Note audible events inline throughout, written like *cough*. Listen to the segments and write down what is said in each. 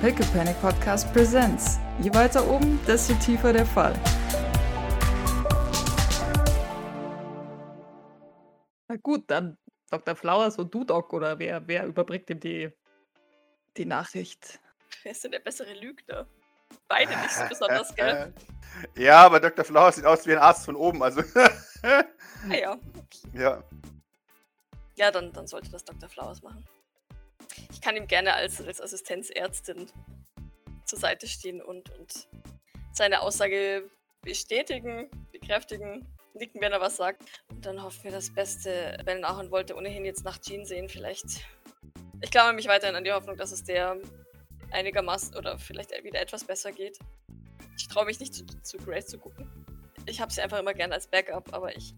Pickle Panic Podcast Presents. Je weiter oben, desto tiefer der Fall. Na gut, dann Dr. Flowers und du, Doc, oder wer, wer überbringt ihm die, die Nachricht? Wer ist denn der bessere Lügner? Beide nicht so besonders, gell? *laughs* Ja, aber Dr. Flowers sieht aus wie ein Arzt von oben, also. Ah ja. *laughs* ja. Ja, dann, dann sollte das Dr. Flowers machen. Ich kann ihm gerne als, als Assistenzärztin zur Seite stehen und, und seine Aussage bestätigen, bekräftigen, nicken, wenn er was sagt. Und dann hoffen wir das Beste. Ben Ahorn wollte ohnehin jetzt nach Jean sehen, vielleicht. Ich klammer mich weiterhin an die Hoffnung, dass es der einigermaßen oder vielleicht wieder etwas besser geht. Ich traue mich nicht zu, zu Grace zu gucken. Ich habe sie einfach immer gerne als Backup, aber ich.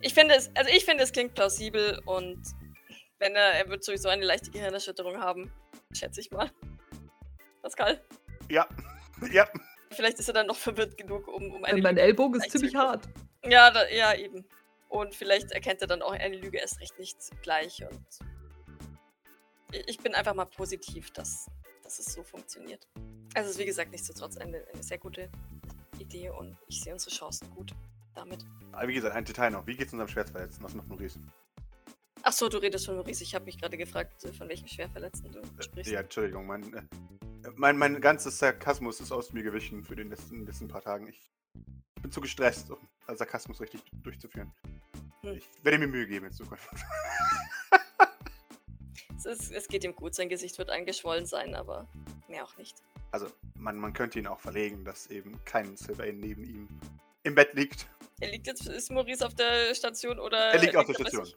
Ich finde es, also ich finde es klingt plausibel und wenn er, er wird sowieso eine leichte Gehirnerschütterung haben, schätze ich mal. Pascal? Ja. *laughs* Ja. Vielleicht ist er dann noch verwirrt genug, um, um eine Mein Lüge Ellbogen ist ziemlich hart. Ja, da, ja, eben. Und vielleicht erkennt er dann auch eine Lüge erst recht nicht gleich. Und ich ich bin einfach mal positiv, dass, dass es so funktioniert. Also es ist wie gesagt nichtsdestotrotz eine, eine sehr gute Idee und ich sehe unsere Chancen gut damit. Aber wie gesagt, ein Detail noch. Wie geht's unserem Schwertverletzten aus noch Maurice? Ach so, du redest von Maurice. Ich habe mich gerade gefragt, äh, von welchem Schwerverletzten du sprichst. Ja, Entschuldigung, mein, äh, mein, mein ganzes Sarkasmus ist aus mir gewichen für den letzten, letzten paar Tagen. Ich bin zu gestresst, um Sarkasmus richtig durchzuführen. Hm. Ich werde mir Mühe geben in Zukunft. *laughs* Es, ist, es geht ihm gut, sein Gesicht wird angeschwollen sein, aber mehr auch nicht. Also, man, man könnte ihn auch verlegen, dass eben kein Sylvain neben ihm im Bett liegt. Er liegt jetzt, ist Maurice auf der Station oder? Er liegt auf der Station.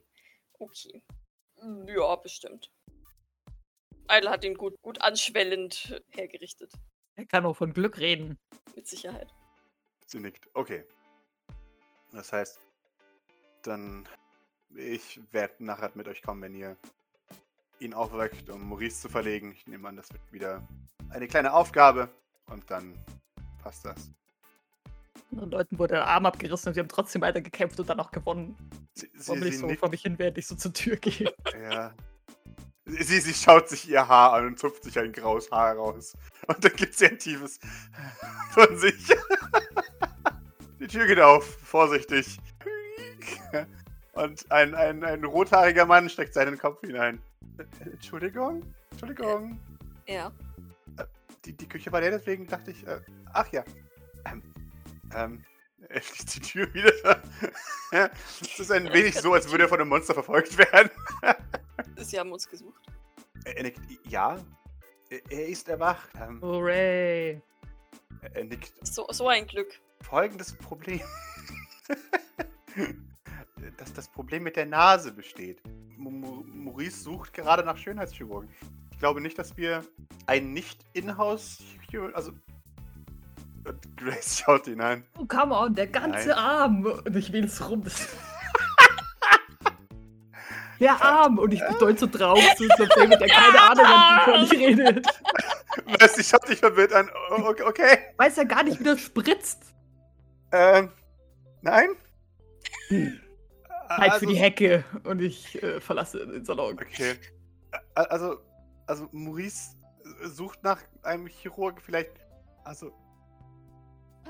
Okay. Mm, Ja, bestimmt. Idle hat ihn gut, gut anschwellend hergerichtet. Er kann auch von Glück reden. Mit Sicherheit. Sie nickt. Okay. Das heißt, dann. Ich werde nachher mit euch kommen, wenn ihr ihn aufweckt, um Maurice zu verlegen. Ich nehme an, das wird wieder eine kleine Aufgabe. Und dann passt das. Anderen Leuten wurde der Arm abgerissen und sie haben trotzdem weiter gekämpft und dann auch gewonnen. Sie, sie, Warum ich so vor mich hin, während ich so zur Tür gehe. *laughs* Ja. Sie, sie schaut sich ihr Haar an und zupft sich ein graues Haar raus. Und dann gibt sie ein tiefes *laughs* von sich. *laughs* Die Tür geht auf, vorsichtig. Und ein, ein, ein rothaariger Mann steckt seinen Kopf hinein. Äh, Entschuldigung? Entschuldigung. Ja. Die, die Küche war leer, deswegen dachte ich, äh, ach ja. Ähm, ähm, *laughs* er schließt die Tür wieder. Es ist ein wenig so, als würde er von einem Monster verfolgt werden. *laughs* Sie haben uns gesucht. Er er nickt, ja. Er er ist erwacht. Ähm, Hooray. er nickt. So, so ein Glück. Folgendes Problem. *laughs* Dass das Problem mit der Nase besteht. Maurice sucht gerade nach Schönheitschirurgen. Ich glaube nicht, dass wir ein nicht-in-house... Also... Und *laughs* Grace schaut ihn an. Oh, come on, der ganze Nein. Arm. Und ich will es rum. *laughs* Der Arm. Und ich bedeute so drauf, so, so David, der keine Ahnung hat, wovon ich rede. Weißt du, ich schaut dich verwirrt an. O- o- Okay. Weiß ja gar nicht, wie das spritzt. Ähm... Nein? Halt für die Also- Hecke. Und ich äh, verlasse den Salon. Okay. Also, also Maurice sucht nach einem Chirurg vielleicht. Also,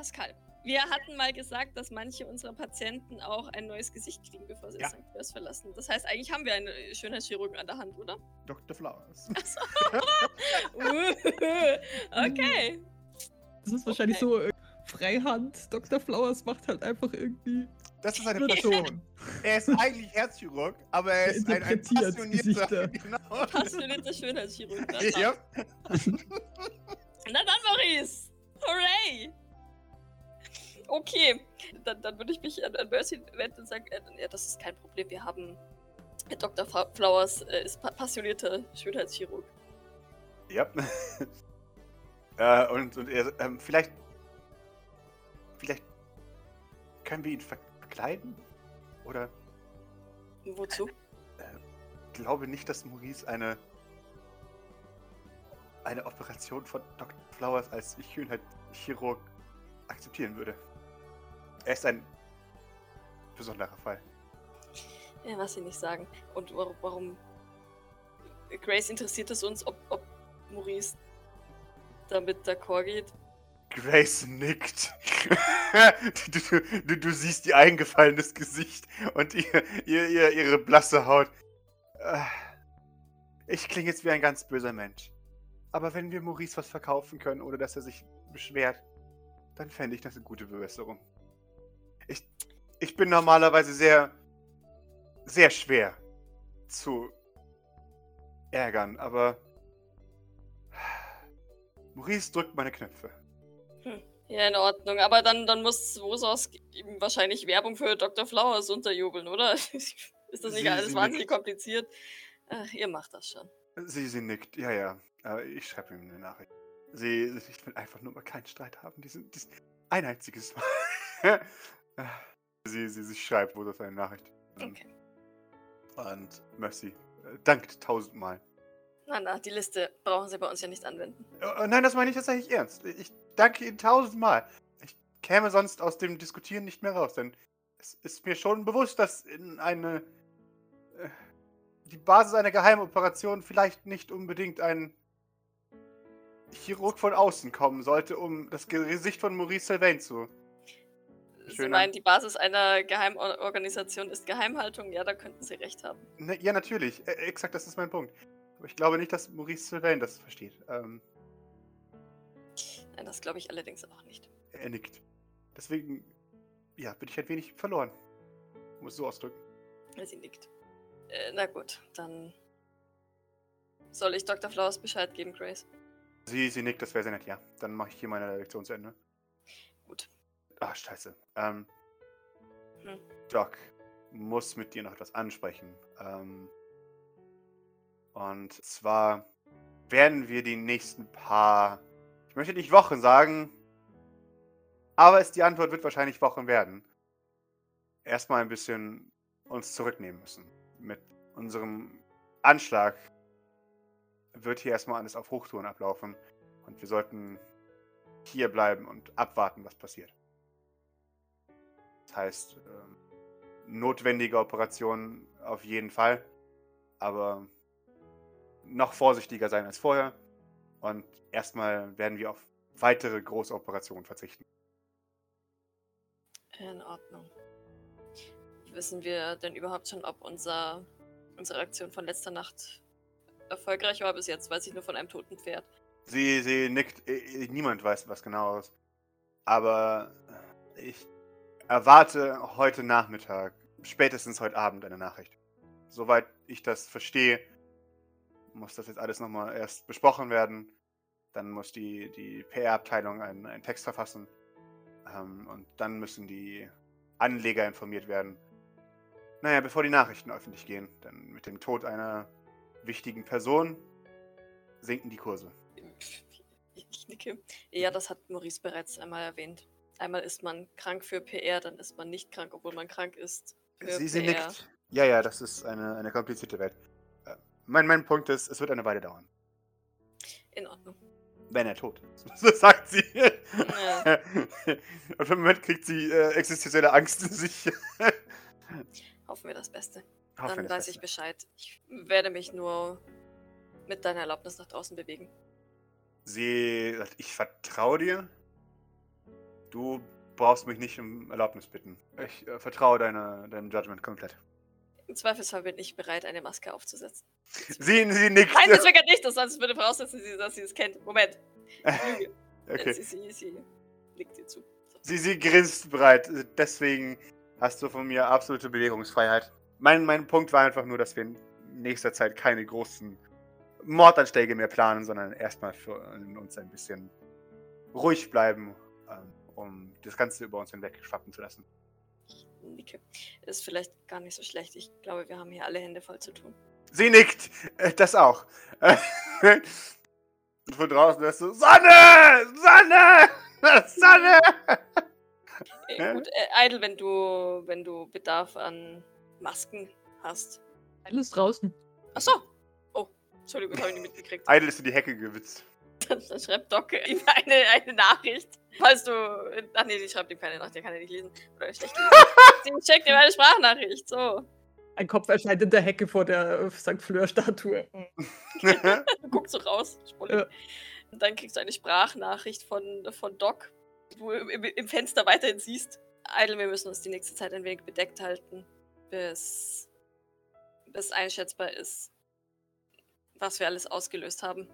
Pascal. Wir hatten mal gesagt, dass manche unserer Patienten auch ein neues Gesicht kriegen, bevor sie Ja. St. Louis verlassen. Das heißt, eigentlich haben wir einen äh, Schönheitschirurgen an der Hand, oder? Dr. Flowers. *laughs* *laughs* okay. Das ist wahrscheinlich Okay. so äh, Freihand. Dr. Flowers macht halt einfach irgendwie Das ist eine. Person. Er ist eigentlich Herzchirurg, aber er Er ist ein, ein passionierter. *laughs* Genau. Passionierter Schönheitschirurg. Na dann. Ja. Na dann, Maurice! Hooray! Okay, dann, dann würde ich mich an, an Mercy wenden und sagen, äh, ja, das ist kein Problem. Wir haben Herr Dr. Fa- Flowers äh, ist pa passionierter Schönheitschirurg. ja. *laughs* äh, und, und er, ähm, vielleicht. Vielleicht können wir ihn ver verkleiden? Oder Wozu? glaube nicht, dass Maurice eine eine Operation von Dr. Flowers als Schönheitschirurg akzeptieren würde. Er ist ein besonderer Fall. Ja, was sie nicht sagen. Und warum, warum Grace interessiert es uns, ob, ob Maurice damit d'accord geht. Grace nickt. *laughs* du, du, du, du siehst ihr eingefallenes Gesicht und ihr, ihr, ihr, ihre blasse Haut. Äh, Ich klinge jetzt wie ein ganz böser Mensch. Aber wenn wir Maurice was verkaufen können, ohne dass er sich beschwert, dann fände ich das eine gute Bewässerung. Ich, ich bin normalerweise sehr, sehr schwer zu ärgern, aber Maurice drückt meine Knöpfe. Ja, in Ordnung. Aber dann, dann muss Wosos ihm wahrscheinlich Werbung für Dr. Flowers unterjubeln, oder? *laughs* Ist das nicht Sie- alles sie wahnsinnig nickt. kompliziert? Ach, ihr macht das schon. Sie, sie nickt. Ja, ja. Äh, Ich schreibe ihm eine Nachricht. Sie, ich will einfach nur mal keinen Streit haben. Diesen, diesen, ein einziges Mal. Sie, sie, sie schreibt wohl eine Nachricht. Ähm, Okay. Und Mercy äh, dankt tausendmal. Na, na, die Liste brauchen sie bei uns ja nicht anwenden. Äh, Nein, das meine ich tatsächlich ernst. Ich danke Ihnen tausendmal. Ich käme sonst aus dem Diskutieren nicht mehr raus, denn es ist mir schon bewusst, dass in eine. äh, die Basis einer Geheimoperation vielleicht nicht unbedingt ein Chirurg von außen kommen sollte, um das Gesicht von Maurice Sylvain zu. Sie meinen, die Basis einer Geheimorganisation ist Geheimhaltung? Ja, da könnten Sie recht haben. Ne, ja, natürlich. Äh, exakt, das ist mein Punkt. Aber ich glaube nicht, dass Maurice Sylvain das versteht. Ähm, Nein, das glaube ich allerdings auch nicht. er nickt. Deswegen, ja, bin ich ein wenig verloren. Muss so ausdrücken. Sie nickt. Äh, na gut, dann soll ich Dr. Flowers Bescheid geben, Grace. Sie, sie nickt, das wäre sehr nett, ja. Dann mache ich hier meine Lektion zu Ende. Ah, scheiße. Ähm, Hm. Doc muss mit dir noch etwas ansprechen. Ähm, und zwar werden wir die nächsten paar, ich möchte nicht Wochen sagen, aber es, die Antwort wird wahrscheinlich Wochen werden. Erstmal ein bisschen uns zurücknehmen müssen. Mit unserem Anschlag wird hier erstmal alles auf Hochtouren ablaufen. Und wir sollten hier bleiben und abwarten, was passiert. Das heißt, ähm, notwendige Operationen auf jeden Fall, aber noch vorsichtiger sein als vorher. Und erstmal werden wir auf weitere große Operationen verzichten. In Ordnung. Wissen wir denn überhaupt schon, ob unser, unsere Aktion von letzter Nacht erfolgreich war? Bis jetzt weiß ich nur von einem toten Pferd. Sie, sie nickt, niemand weiß was genaues. Aber ich erwarte heute Nachmittag, spätestens heute Abend eine Nachricht. Soweit ich das verstehe, muss das jetzt alles nochmal erst besprochen werden. Dann muss die, die PR-Abteilung einen, einen Text verfassen. Ähm, und dann müssen die Anleger informiert werden. Naja, bevor die Nachrichten öffentlich gehen. Denn mit dem Tod einer wichtigen Person sinken die Kurse. Ich nicke. Ja, das hat Maurice bereits einmal erwähnt. Einmal ist man krank für PR, dann ist man nicht krank, obwohl man krank ist. Für Sie, sie PR. nickt. Ja, ja, das ist eine, eine komplizierte Welt. Äh, Mein, mein Punkt ist, es wird eine Weile dauern. In Ordnung. Wenn er tot ist. *laughs* So sagt sie. Ja. Und für den Moment kriegt sie äh, existenzielle Angst in sich. *laughs* Hoffen wir das Beste. Hoffen Dann das weiß ich Beste. Bescheid. Ich werde mich nur mit deiner Erlaubnis nach draußen bewegen. Sie sagt, ich vertraue dir. Du brauchst mich nicht um Erlaubnis bitten. Ich äh, vertraue deiner, deinem Judgment komplett. Im Zweifelsfall bin ich bereit, eine Maske aufzusetzen. *laughs* Sie, sie nickt. Nein, das wird nicht, das sonst würde voraussetzen, sie- dass sie es kennt. Moment. *laughs* Okay. Sie, sie, sie nickt dir zu. So. Sie, sie grinst breit. Deswegen hast du von mir absolute Bewegungsfreiheit. Mein, mein Punkt war einfach nur, dass wir in nächster Zeit keine großen Mordanschläge mehr planen, sondern erstmal für uns ein bisschen ruhig bleiben, ähm, um das Ganze über uns hinweg schwappen zu lassen. Nicke. Ist vielleicht gar nicht so schlecht. Ich glaube, wir haben hier alle Hände voll zu tun. Sie nickt! Äh, Das auch. Und *laughs* von draußen hörst du Sonne! Sonne! *laughs* Sonne! Äh, gut, äh, Idle, wenn du, wenn du Bedarf an Masken hast. Alles draußen. Achso. Oh, Entschuldigung, habe ich nicht mitgekriegt. Idle ist in die Hecke gewitzt. Dann, dann schreibt Doc ihm eine, eine Nachricht. Falls du. Ach nee, die schreibt ihm keine Nachricht, der kann ja nicht lesen. Oder schlecht lesen. Sie schickt ihm eine Sprachnachricht. So. Ein Kopf erscheint in der Hecke vor der äh, St. Fleur-Statue. *laughs* Guckt so raus. Sprullig. Dann kriegst du eine Sprachnachricht von, von Doc, wo du im, im Fenster weiterhin siehst. Idle, wir müssen uns die nächste Zeit ein wenig bedeckt halten, bis, bis einschätzbar ist, was wir alles ausgelöst haben.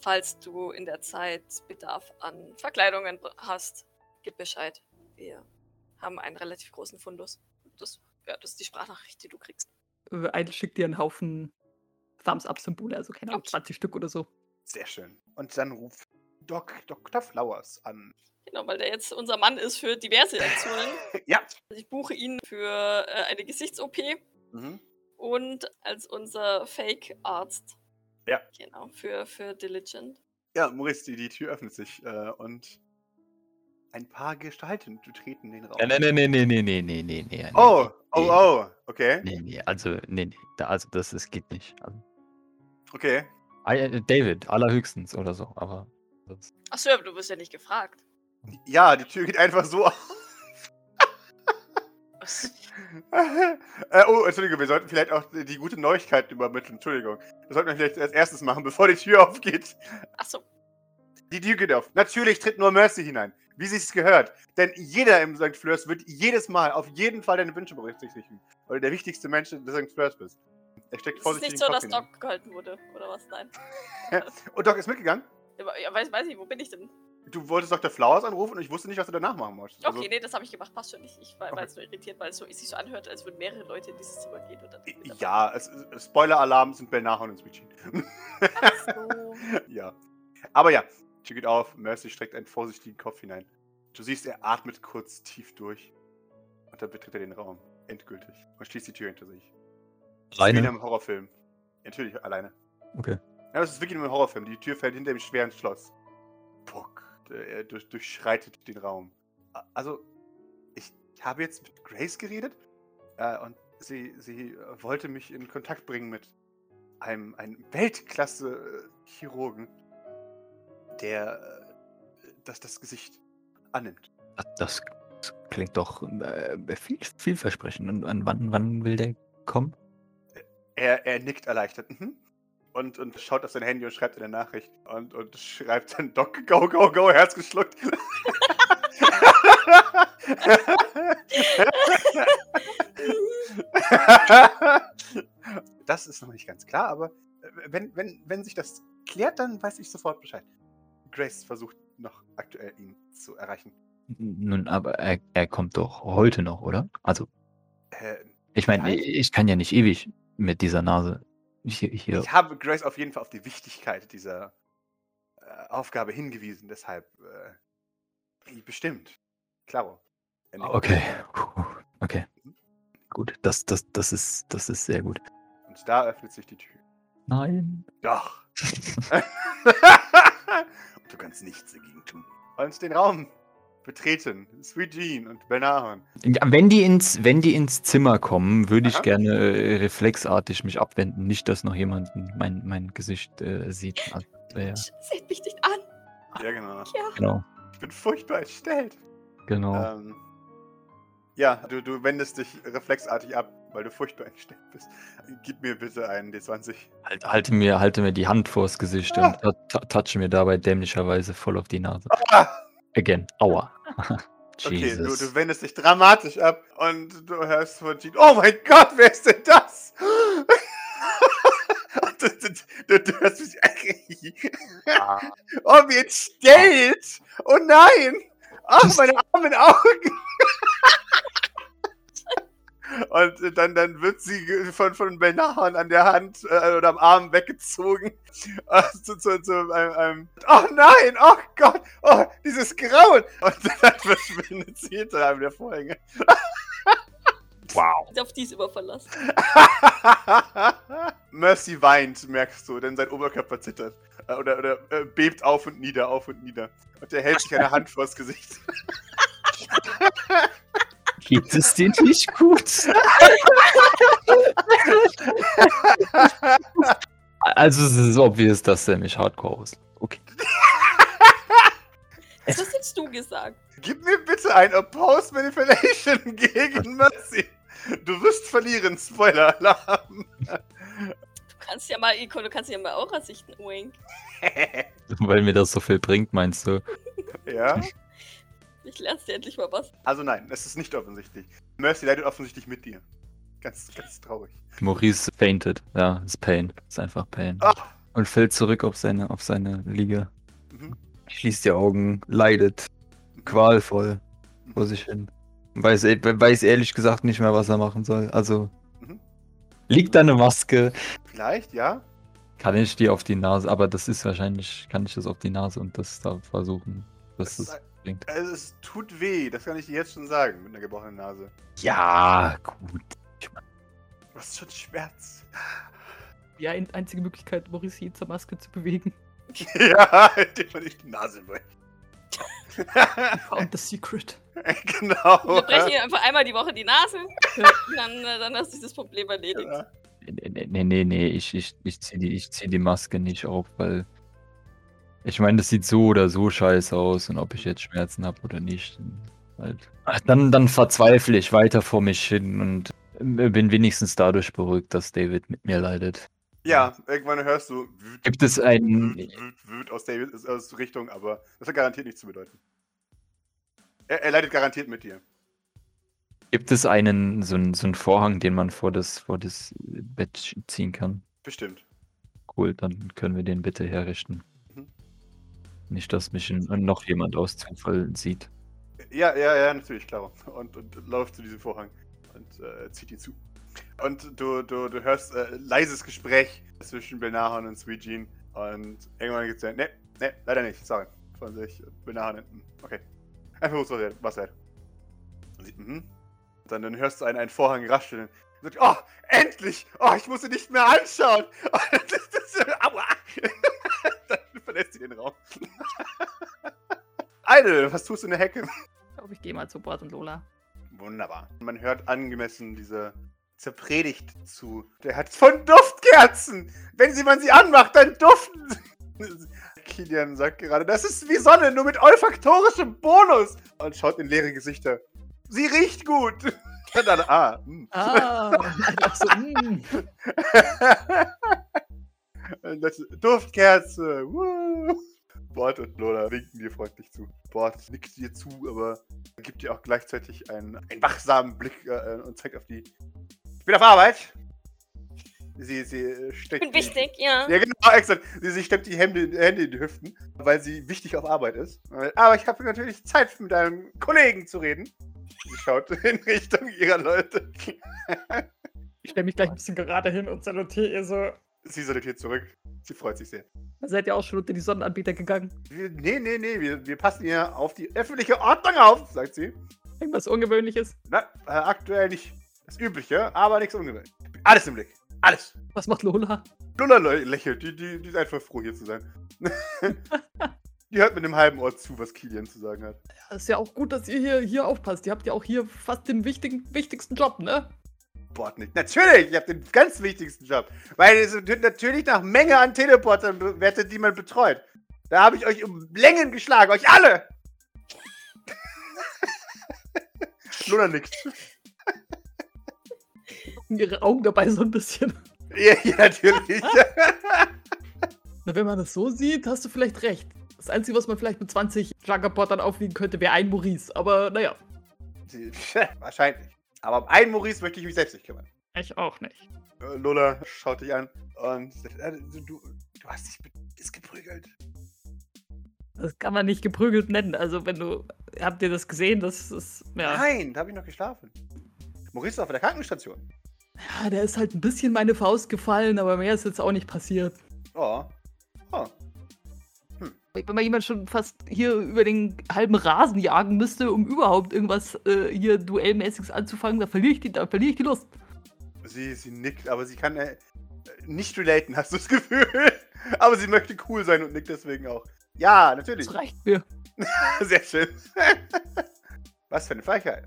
Falls du in der Zeit Bedarf an Verkleidungen hast, gib Bescheid. Wir haben einen relativ großen Fundus. Das, ja, das ist die Sprachnachricht, die du kriegst. Äh, Idle schickt dir einen Haufen Thumbs-Up-Symbole, also keine Ahnung, Okay. 20 Stück oder so. Sehr schön. Und dann ruft Doc, Dr. Flowers an. Genau, weil der jetzt unser Mann ist für diverse Aktionen. *laughs* Ja. Also ich buche ihn für äh, eine Gesichts-OP Mhm. und als unser Fake-Arzt. Ja. Genau, für, für Diligent. Ja, Maurice, die, die Tür öffnet sich äh, und ein paar Gestalten treten den Raum. Ja, nee, nee, nee, nee, nee, nee, nee, nee. Oh, oh, nee. oh, okay. Nee, nee, also, nee, nee. Da, also, das, das geht nicht. Also, Okay. ah, David, allerhöchstens oder so, aber. Achso, aber du wirst ja nicht gefragt. Ja, die Tür geht einfach so *laughs* auf. Was? *laughs* äh, oh, Entschuldigung, wir sollten vielleicht auch die gute Neuigkeit übermitteln. Entschuldigung. Das sollten wir vielleicht als erstes machen, bevor die Tür *laughs* aufgeht. Achso, Die Tür geht auf. Natürlich tritt nur Mercy hinein, wie sich's gehört. Denn jeder im St. Fleurs wird jedes Mal auf jeden Fall deine Wünsche berücksichtigen, weil du der wichtigste Mensch des St. Fleurs bist. Er steckt es ist vorsichtig nicht so, dass. Doc gehalten wurde, oder was? Nein. *laughs* Und Doc ist mitgegangen. Ja, weiß, weiß ich, wo bin ich denn? Du wolltest Dr. Flowers anrufen und ich wusste nicht, was du danach machen musst. Also, Okay, nee, das habe ich gemacht, passt schon nicht. Ich war, war Okay. jetzt nur irritiert, weil es so, es sich so anhört, als würden mehrere Leute in dieses Zimmer gehen und dann. ja, Spoiler-Alarm sind Belnahon und Sweet So. *laughs* Ja. Aber ja, Tür geht auf, Mercy streckt einen vorsichtigen Kopf hinein. Du siehst, er atmet kurz tief durch. Und dann betritt er den Raum. Endgültig. Und schließt die Tür hinter sich. Ist Wie in Alleine? einem Horrorfilm. Natürlich alleine. Okay. Ja, das ist wirklich in einem Horrorfilm. Die Tür fällt hinter dem schweren Schloss. Puck. Er durch, durchschreitet den Raum. Also, ich habe jetzt mit Grace geredet. Äh, und sie, sie äh, wollte mich in Kontakt bringen mit einem, einem Weltklasse-Chirurgen, der äh, das, das Gesicht annimmt. Das, das klingt doch äh, viel, vielversprechend. Und, und wann, wann will der kommen? Er, er nickt erleichtert. Mhm. Und, und schaut auf sein Handy und schreibt eine Nachricht. Und, und schreibt dann Doc, go, go, go, Herz geschluckt. das ist noch nicht ganz klar, aber äh, wenn, wenn, wenn sich das klärt, dann weiß ich sofort Bescheid. Grace versucht noch aktuell ihn zu erreichen. Nun, aber er, er kommt doch heute noch, oder? Also, Äh, ich meine, ich kann ja nicht ewig mit dieser Nase hier. hier. Ich habe Grace auf jeden Fall auf die Wichtigkeit dieser äh, Aufgabe hingewiesen, deshalb äh, bestimmt. Klaro. Okay. Okay. Gut, das, das, das, ist, das ist sehr gut. Und da öffnet sich die Tür. Nein. Doch. *laughs* *laughs* Und du kannst nichts dagegen tun. Und den Raum betreten. Sweet Jean und Benahon. Ja, wenn die ins, wenn die ins Zimmer kommen, würde ich gerne äh, reflexartig mich abwenden. Nicht, dass noch jemand mein, mein Gesicht äh, sieht. Also, ja, Seht mich nicht an. Ja, genau. Ja. genau, Ich bin furchtbar entstellt. genau. Ähm, ja, du, du wendest dich reflexartig ab, weil du furchtbar entstellt bist. Gib mir bitte einen D20. Halt, halte, mir, halte mir die Hand vors Gesicht Ah. und touche mir dabei dämlicherweise voll auf die Nase. Ah! Again. Aua. *laughs* Okay, du, Jesus. du wendest dich dramatisch ab und du hörst von Jean, oh mein Gott, wer ist denn das? *laughs* Du, du, du, hörst mich, Ah. *laughs* oh, wie entstellt! Oh nein! Ach, meine armen Augen! Und dann, dann wird sie von, von Benahon an der Hand äh, oder am Arm weggezogen. *laughs* Äh, zu, zu, zu einem, einem, oh nein, oh Gott, oh, dieses Grauen. Und *laughs* dann verschwindet sie hinter einem der Vorhänge. *laughs* Wow. Auf dies immer verlassen. Mercy weint, merkst du, denn sein Oberkörper zittert. Äh, Oder, oder äh, bebt auf und nieder, auf und nieder. Und er hält sich eine Hand vors Gesicht. Geht es dir nicht gut? also es ist obvious, dass er mich hardcore ist. Okay. Was hast du gesagt? Gib mir bitte ein Opposed Manipulation gegen Mercy. Du wirst verlieren, Spoiler-Alarm. Du kannst ja mal, Iko, du kannst ja mal Aura sichten. Wink. *laughs* Weil mir das so viel bringt, meinst du? ja? Ich lernst dir endlich mal was. Also nein, es ist nicht offensichtlich. Mercy leidet offensichtlich mit dir. Ganz, ganz traurig. Maurice fainted. Ja, ist Pain. Ist einfach Pain. Ah, Und fällt zurück auf seine, auf seine Liege. mhm. Schließt die Augen, leidet qualvoll vor sich hin. Weiß, e- weiß ehrlich gesagt nicht mehr, was er machen soll. Also, Mhm. liegt da eine Maske? Vielleicht, ja. Kann ich die auf die Nase, aber das ist wahrscheinlich, kann ich das auf die Nase und das da versuchen, dass Es, das bringt. also, es tut weh, das kann ich dir jetzt schon sagen, mit einer gebrochenen Nase. Ja, gut. Du hast schon Schmerz. Die ein einzige Möglichkeit, Maurice je zur Maske zu bewegen. *laughs* ja, indem man nicht die Nase bricht. *laughs* Found the secret. *laughs* genau. Wir brechen ihr einfach einmal die Woche die Nase. Ja. Dann, äh, dann hast du das Problem erledigt. Ja. Nee, nee, nee, nee, ich, ich, ich zieh die, ich zieh die Maske nicht auf, weil. Ich meine, das sieht so oder so scheiße aus und ob ich jetzt Schmerzen habe oder nicht. Halt. Ach, Dann, dann verzweifle ich weiter vor mich hin und äh, bin wenigstens dadurch beruhigt, dass David mit mir leidet. Ja, irgendwann hörst du wüt, Gibt es einen. wüt, wüt, wüt aus der aus Richtung, aber das hat garantiert nichts zu bedeuten. Er, er leidet garantiert mit dir. Gibt es einen, so einen, so einen Vorhang, den man vor das, vor das Bett ziehen kann? Bestimmt. Cool, dann können wir den bitte herrichten. Nicht, dass mich noch jemand aus Zufall sieht. Ja, ja, ja, natürlich, klar. Und, und läuft zu diesem Vorhang und äh, zieht ihn zu. Und du, du, du hörst äh, leises Gespräch zwischen Belnahan und Sweet. Und irgendwann geht's ja, ne, ne, leider nicht, sorry. Von sich, Belnahan hinten. Okay. Einfach wert. Was sie, mhm. Dann, dann hörst du einen, einen Vorhang rascheln. Und sagt, oh, endlich! Oh, ich muss sie nicht mehr anschauen! *laughs* Aua! *laughs* dann verlässt sie den Raum. *laughs* Idle, was tust du in der Hecke? Ich glaube, ich gehe mal zu Bord und Lola. Wunderbar. Man hört angemessen diese zur Predigt zu. Der hat von Duftkerzen. Wenn sie man sie anmacht, dann duften. *laughs* Kilian sagt gerade, das ist wie Sonne, nur mit olfaktorischem Bonus. Und schaut in leere Gesichter. Sie riecht gut. Und *laughs* dann, ah, hm. Ah, so, mm. *laughs* Das, Duftkerze. Woo. Bord und Lola winken dir freundlich zu. Bord nickt dir zu, aber gibt dir auch gleichzeitig einen, einen wachsamen Blick äh, und zeigt auf die. Ich bin auf Arbeit. Sie, sie äh, Ich steckt. bin die- wichtig, ja. Ja, genau, exakt. Sie, sie steckt die Hände, Hände in die Hüften, weil sie wichtig auf Arbeit ist. Aber ich habe natürlich Zeit, mit einem Kollegen zu reden. Sie schaut *laughs* in Richtung ihrer Leute. Ich stelle mich gleich ein bisschen gerade hin und salutiere ihr so. Sie salutiert zurück. Sie freut sich sehr. Seid ihr auch schon unter die Sonnenanbieter gegangen? Wir, nee, nee, nee, wir, wir passen hier auf die öffentliche Ordnung auf, sagt sie. Irgendwas Ungewöhnliches? Na, äh, aktuell nicht das Übliche, aber nichts ungewöhnlich. Alles im Blick. Alles. Was macht Lola? Lula lä- lächelt, die, die, die ist einfach froh, hier zu sein. *laughs* die hört mit einem halben Ohr zu, was Kilian zu sagen hat. Ja, ist ja auch gut, dass ihr hier, hier aufpasst. Ihr habt ja auch hier fast den wichtigen, wichtigsten Job, ne? Bord nicht. Natürlich, ich habe den ganz wichtigsten Job. Weil es natürlich nach Menge an Teleportern bewertet, die man betreut. Da habe ich euch um Längen geschlagen, euch alle! *laughs* Luna nickt. *laughs* Ihre Augen dabei so ein bisschen. *laughs* Ja, ja, natürlich. Na, wenn man das so sieht, hast du vielleicht recht. Das Einzige, was man vielleicht mit 20 Schlagerportern aufwiegen könnte, wäre ein Maurice. Aber naja, Wahrscheinlich. Aber um einen Maurice möchte ich mich selbst nicht kümmern. ich auch nicht. Äh, Lola schaut dich an und sagt, äh, du, du hast dich ist geprügelt. Das kann man nicht geprügelt nennen. Also, wenn du. Habt ihr das gesehen? Das ist. Ja. Nein, da habe ich noch geschlafen. Maurice ist auf der Krankenstation. ja, der ist halt ein bisschen meine Faust gefallen, aber mehr ist jetzt auch nicht passiert. Oh. Oh. Wenn man jemand schon fast hier über den halben Rasen jagen müsste, um überhaupt irgendwas äh, hier Duellmäßiges anzufangen, da verliere ich die, da verliere ich die Lust. Sie, sie nickt, aber sie kann äh, nicht relaten, hast du das *laughs* Gefühl. Aber sie möchte cool sein und nickt deswegen auch. Ja, natürlich. Das reicht mir. *laughs* Sehr schön. *laughs* Was für eine Frechheit.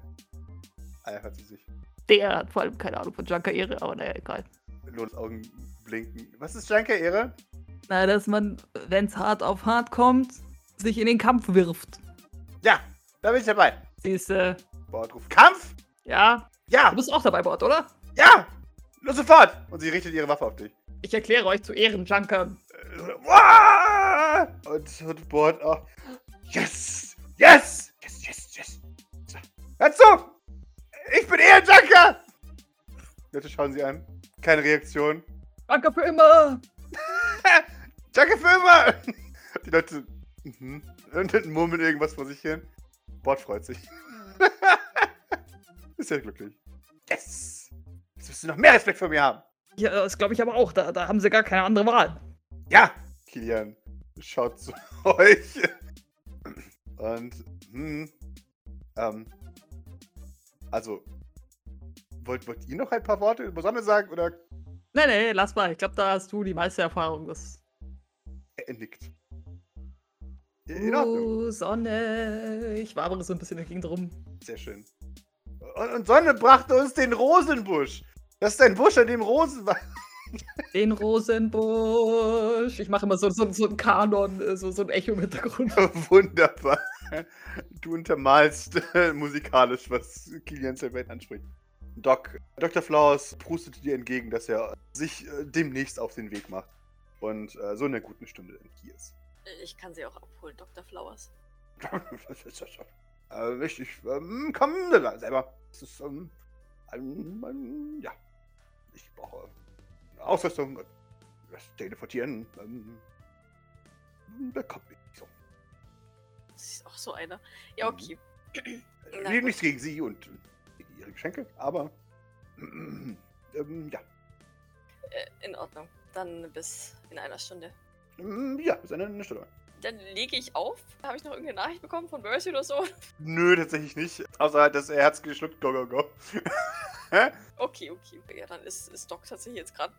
Eifert sie sich. Der hat vor allem keine Ahnung von Junker Ehre, aber naja, egal. Lolas Augen blinken. Was ist Janka Ehre? Na, dass man, wenn es hart auf hart kommt, sich in den Kampf wirft. Ja, da bin ich dabei. Siehst du, Bord ruft Kampf? ja, Ja, du bist auch dabei, Bord, oder? ja, los sofort. Und sie richtet ihre Waffe auf dich. Ich erkläre euch zu Ehren, Junkern. Äh! Und, und Bord auch. Yes! Yes! Yes, yes, yes! So. Hör zu! Ich bin Ehrenjunker! Leute schauen sie an. Keine Reaktion. Junker für immer! Danke für immer! *laughs* Die Leute mhm. und murmeln irgendwas vor sich hin. Bord freut sich. *laughs* Ist sehr glücklich. Yes! Jetzt wirst du noch mehr Respekt vor mir haben. Ja, das glaube ich aber auch. Da, da haben sie gar keine andere Wahl. Ja! Kilian schaut zu *laughs* euch. Und, hm, ähm, also, wollt, wollt ihr noch ein paar Worte über Sonne sagen oder Nee, nee, lass mal. Ich glaube, da hast du die meiste Erfahrung. Das er nickt? In Ordnung. uh, Sonne. Ich wabere so ein bisschen in der Gegend rum. Sehr schön. Und, und Sonne brachte uns den Rosenbusch. Das ist ein Busch, an dem Rosen. *laughs* Den Rosenbusch. Ich mache immer so, so, so einen Kanon, äh, so, so ein Echo im Hintergrund. *laughs* Wunderbar. Du untermalst äh, musikalisch, was Kilian Sylvain anspricht. Doc, Dr. Flowers prustete dir entgegen, dass er sich äh, demnächst auf den Weg macht und äh, so in einer guten Stunde hier ist. Ich kann sie auch abholen, Dr. Flowers. *laughs* äh, ich, ich ähm, komm selber. Das ist, ähm, ein, ein, ja. Ich brauche eine Ausrüstung, das Teleportieren. Ähm, bekomme ich so. Das ist auch so einer. Ja, okay. *clears throat* Äh, nichts gegen Sie und ihre Geschenke, aber *clears throat* ähm, ja. Äh, in Ordnung. Dann bis in einer Stunde. Mm, ja, bis eine, eine Stunde. Dann lege ich auf. Habe ich noch irgendeine Nachricht bekommen von Mercy oder so? *laughs* Nö, tatsächlich nicht. Außer dass er Herz geschluckt. Go, go, go. *laughs* okay, okay. Ja, dann ist, ist Doc tatsächlich jetzt gerade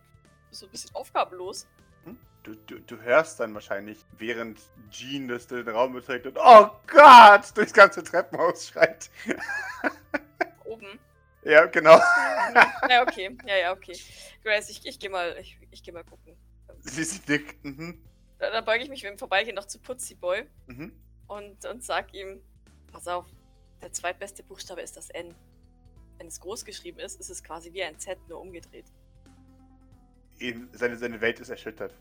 so ein bisschen aufgabenlos. Hm? Du, du, du hörst dann wahrscheinlich, während Jean das den Raum beträgt und Oh Gott! durchs ganze Treppenhaus schreit. *laughs* Oben. Ja, genau. *laughs* ja, okay. Ja, ja, okay. Grace, ich, ich gehe mal, ich, ich geh mal gucken. Sie, sie nickt. Mhm. Da, da beuge ich mich, wenn Vorbeigehen, noch zu Putzi Boy Mhm. und, und sag ihm: Pass auf, der zweitbeste Buchstabe ist das N. Wenn es groß geschrieben ist, ist es quasi wie ein Z, nur umgedreht. Eben, seine, seine Welt ist erschüttert.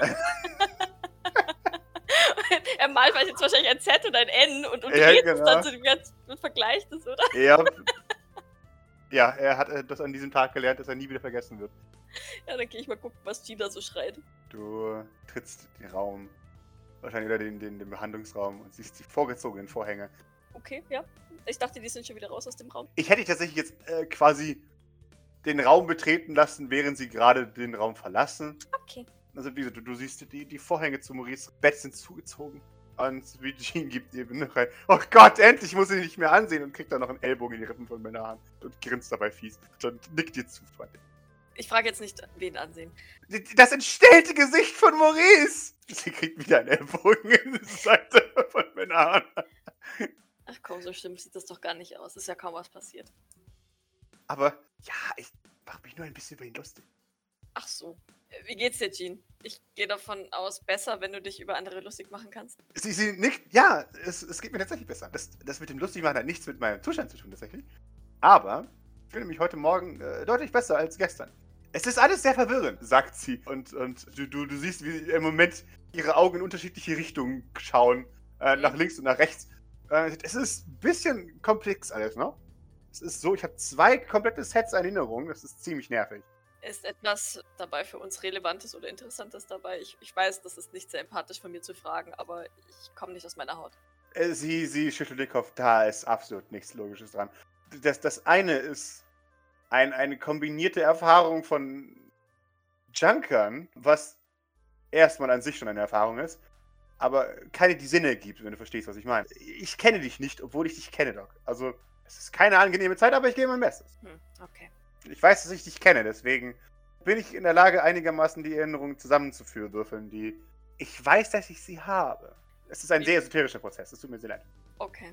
*laughs* er malt jetzt wahrscheinlich ein Z und ein N und, und Ja, dreht es genau. dann zu dem ganzen und vergleicht es, oder? Ja. *laughs* ja, er hat äh, das an diesem Tag gelernt, dass er nie wieder vergessen wird. Ja, dann gehe ich mal gucken, was Gina so schreit. Du trittst den Raum, wahrscheinlich oder den, den, den Behandlungsraum und siehst die vorgezogenen Vorhänge. Okay, ja. Ich dachte, die sind schon wieder raus aus dem Raum. Ich hätte tatsächlich jetzt äh, quasi den Raum betreten lassen, während sie gerade den Raum verlassen. Okay. Also wie gesagt, du, du siehst, die, die Vorhänge zu Maurice Bett sind zugezogen. Und Eugene gibt eben noch ein, oh Gott, endlich muss ich nicht mehr ansehen und kriegt dann noch einen Ellbogen in die Rippen von meiner Hand und grinst dabei fies. Und nickt dir zu. Freunde. Ich frage jetzt nicht, wen ansehen. Das entstellte Gesicht von Maurice! Sie kriegt wieder einen Ellbogen in die Seite von meiner Hand. Ach komm, so schlimm sieht das doch gar nicht aus. Ist ja kaum was passiert. Aber ja, ich mache mich nur ein bisschen über ihn lustig. Ach so. Wie geht's dir, Jean? Ich gehe davon aus, besser, wenn du dich über andere lustig machen kannst. Sie, sie nickt, ja, es, es geht mir tatsächlich besser. Das, das mit dem Lustigmachen hat nichts mit meinem Zustand zu tun, tatsächlich. Aber ich fühle mich heute Morgen äh, deutlich besser als gestern. Es ist alles sehr verwirrend, sagt sie. Und, und du, du, du siehst, wie im Moment ihre Augen in unterschiedliche Richtungen schauen. Äh, Mhm. Nach links und nach rechts. Äh, es ist ein bisschen komplex alles, ne? Es ist so, ich habe zwei komplette Sets an Erinnerungen. Das ist ziemlich nervig. Ist etwas dabei für uns Relevantes oder Interessantes dabei? Ich, ich weiß, das ist nicht sehr empathisch von mir zu fragen, aber ich komme nicht aus meiner Haut. Äh, Sie, sie schüttelt den Kopf, da ist absolut nichts Logisches dran. Das, das eine ist ein, eine kombinierte Erfahrung von Junkern, was erstmal an sich schon eine Erfahrung ist, aber keine, die Sinn ergibt, wenn du verstehst, was ich meine. Ich kenne dich nicht, obwohl ich dich kenne, Doc. Also, es ist keine angenehme Zeit, aber ich gebe mein Bestes. Hm, okay. Ich weiß, dass ich dich kenne, deswegen bin ich in der Lage, einigermaßen die Erinnerungen zusammenzuführen, würfeln, die ich weiß, dass ich sie habe. Es ist ein sehr esoterischer Prozess, es tut mir sehr leid. Okay.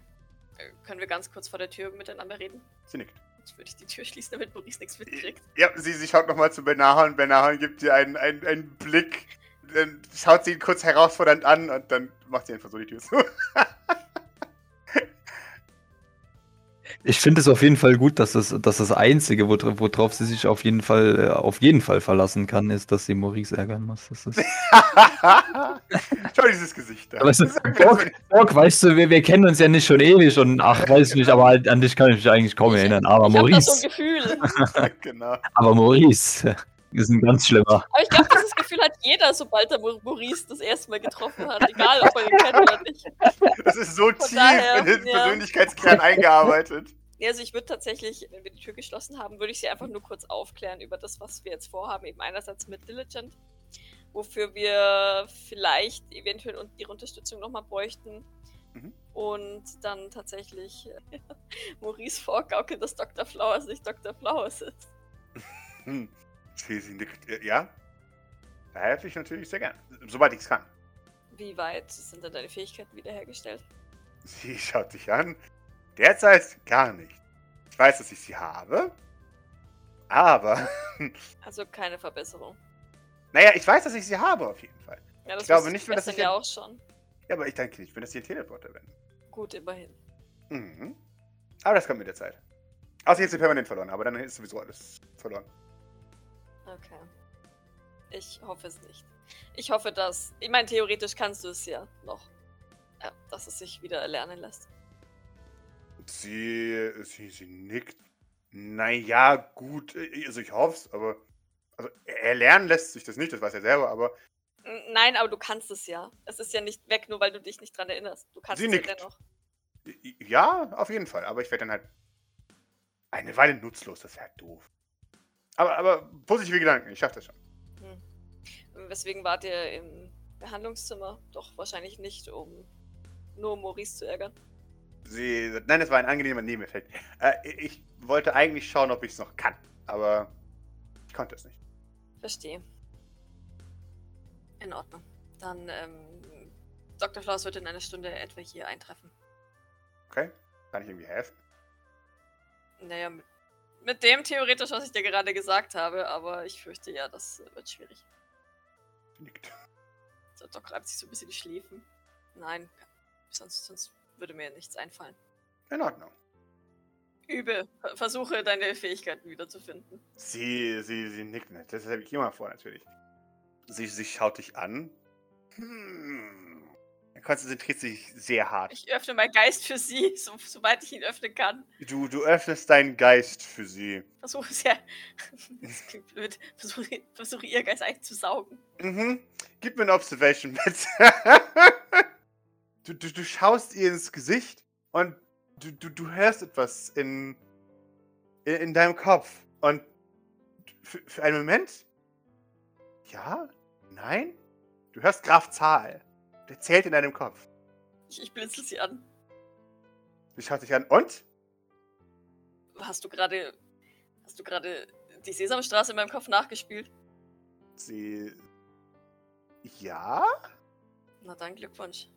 Äh, können wir ganz kurz vor der Tür miteinander reden? Sie nickt. Jetzt würde ich die Tür schließen, damit Maurice nichts mitkriegt. Ja, sie, sie schaut nochmal zu Benahan. Benahan gibt ihr einen, einen, einen Blick. Dann schaut sie ihn kurz herausfordernd an und dann macht sie einfach so die Tür zu. *laughs* Ich finde es auf jeden Fall gut, dass das, dass das Einzige, worauf sie sich auf jeden Fall, äh, auf jeden Fall verlassen kann, ist, dass sie Maurice ärgern muss. Das ist, *laughs* Schau dieses Gesicht mir das, wenn ich- Borg, weißt du, wir, wir kennen uns ja nicht schon ewig und ach, weiß ich nicht, aber halt, an dich kann ich mich eigentlich kaum Ich- erinnern. Aber Ich habe da so ein Maurice, Gefühl. *laughs* genau. aber Maurice ist ein ganz schlimmer. Aber ich glaube, dieses Gefühl hat jeder, sobald er Mau- Maurice das erste Mal getroffen hat. Egal, ob er ihn kennt oder nicht. Das ist so tief daher, in den ja. Persönlichkeitskern eingearbeitet. Also ich würde tatsächlich, wenn wir die Tür geschlossen haben, würde ich sie einfach nur kurz aufklären über das, was wir jetzt vorhaben. Eben einerseits mit Diligent, wofür wir vielleicht eventuell ihre Unterstützung nochmal bräuchten. Mhm. Und dann tatsächlich äh, *laughs* Maurice vorgaukeln, dass Dr. Flowers nicht Dr. Flowers ist. Hm. Sie, sie nickt. äh, Ja? Da helfe ich natürlich sehr gern. Sobald ich es kann. Wie weit sind denn deine Fähigkeiten wiederhergestellt? Sie *laughs* schaut dich an. Derzeit gar nicht. Ich weiß, dass ich sie habe. Aber, *laughs* Also keine Verbesserung. naja, ich weiß, dass ich sie habe auf jeden Fall. Ja, das Ich glaube nicht mehr, dass ich ja auch schon. Ja, aber ich denke nicht, wenn das hier Teleporter bin. Gut, immerhin. Mhm. Aber das kommt mit der Zeit. Außer jetzt sie permanent verloren, aber dann ist sowieso alles verloren. Okay. Ich hoffe es nicht. Ich hoffe, dass. Ich meine, theoretisch kannst du es ja noch. Ja, dass es sich wieder erlernen lässt. Sie, sie, sie nickt. Naja, gut. äh, Also ich hoffe es, aber. Also erlernen lässt sich das nicht, das weiß er selber, aber Nein, aber du kannst es ja. Es ist ja nicht weg, nur weil du dich nicht dran erinnerst. Du kannst Sie es ja nickt. dennoch. Ja, auf jeden Fall. Aber ich werde dann halt eine Weile nutzlos. Das wäre halt doof. Aber, aber positive Gedanken. Ich schaffe das schon. Weswegen wart ihr im Behandlungszimmer? Doch wahrscheinlich nicht, um nur Maurice zu ärgern. Sie, nein, das war ein angenehmer Nebeneffekt. Äh, ich wollte eigentlich schauen, ob ich es noch kann. Aber ich konnte es nicht. Verstehe. In Ordnung. Dann, ähm, Dr. Flaus wird in einer Stunde etwa hier eintreffen. Okay? Kann ich irgendwie helfen? Naja, mit, mit dem theoretisch, was ich dir gerade gesagt habe, aber ich fürchte ja, das äh, wird schwierig. Nickt. Der Doc reibt sich so ein bisschen die Schläfen. Nein, sonst, sonst würde mir nichts einfallen. In Ordnung. Übe. Ver- Versuche deine Fähigkeiten wiederzufinden. Sie, sie, sie nickt nicht. Das habe ich immer vor, natürlich. Sie, sie schaut dich an. Hm. Er konzentriert sich sehr hart. Ich öffne meinen Geist für sie, *laughs* so, soweit ich ihn öffnen kann. Du, du öffnest deinen Geist für sie. Versuche es ja. *laughs* Das klingt blöd. Versuche, versuche ihr Geist einzusaugen. Mhm. Gib mir eine Observation *laughs* mit. du, du, du schaust ihr ins Gesicht und du, du, du hörst etwas in, in, in deinem Kopf. Und für, für einen Moment. Ja? Nein? Du hörst Graf Zahl. Der zählt in deinem Kopf. Ich, ich blinzel sie an. Sie schaut dich an. Und? Hast du gerade. Hast du gerade die Sesamstraße in meinem Kopf nachgespielt? Sie. Ja? Na dann, Glückwunsch.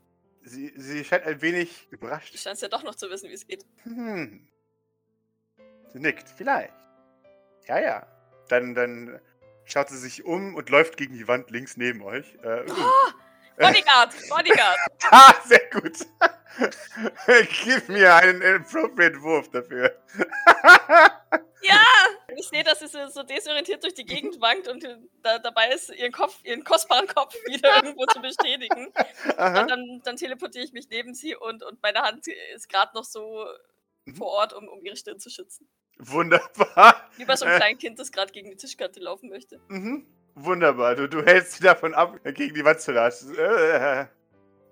Sie, sie scheint ein wenig Du überrascht. scheinst ja doch noch zu wissen, wie es geht. Hm. Sie nickt, vielleicht. Ja, ja. Dann, dann schaut sie sich um und läuft gegen die Wand links neben euch. Äh, Bodyguard! Bodyguard! *laughs* ah, sehr gut. *laughs* Gib mir einen appropriate Wurf dafür. *laughs* Ja! Ich sehe, dass sie so, so desorientiert durch die Gegend wankt und da, dabei ist, ihren Kopf, ihren kostbaren Kopf wieder irgendwo zu bestätigen. Aha. Und dann, dann teleportiere ich mich neben sie und, und meine Hand ist gerade noch so Mhm. vor Ort, um, um ihre Stirn zu schützen. Wunderbar. Wie bei so einem Äh. kleinen Kind, das gerade gegen die Tischkante laufen möchte. Mhm. Wunderbar. Du, du hältst sie davon ab, gegen die Wand zu latschen. Äh,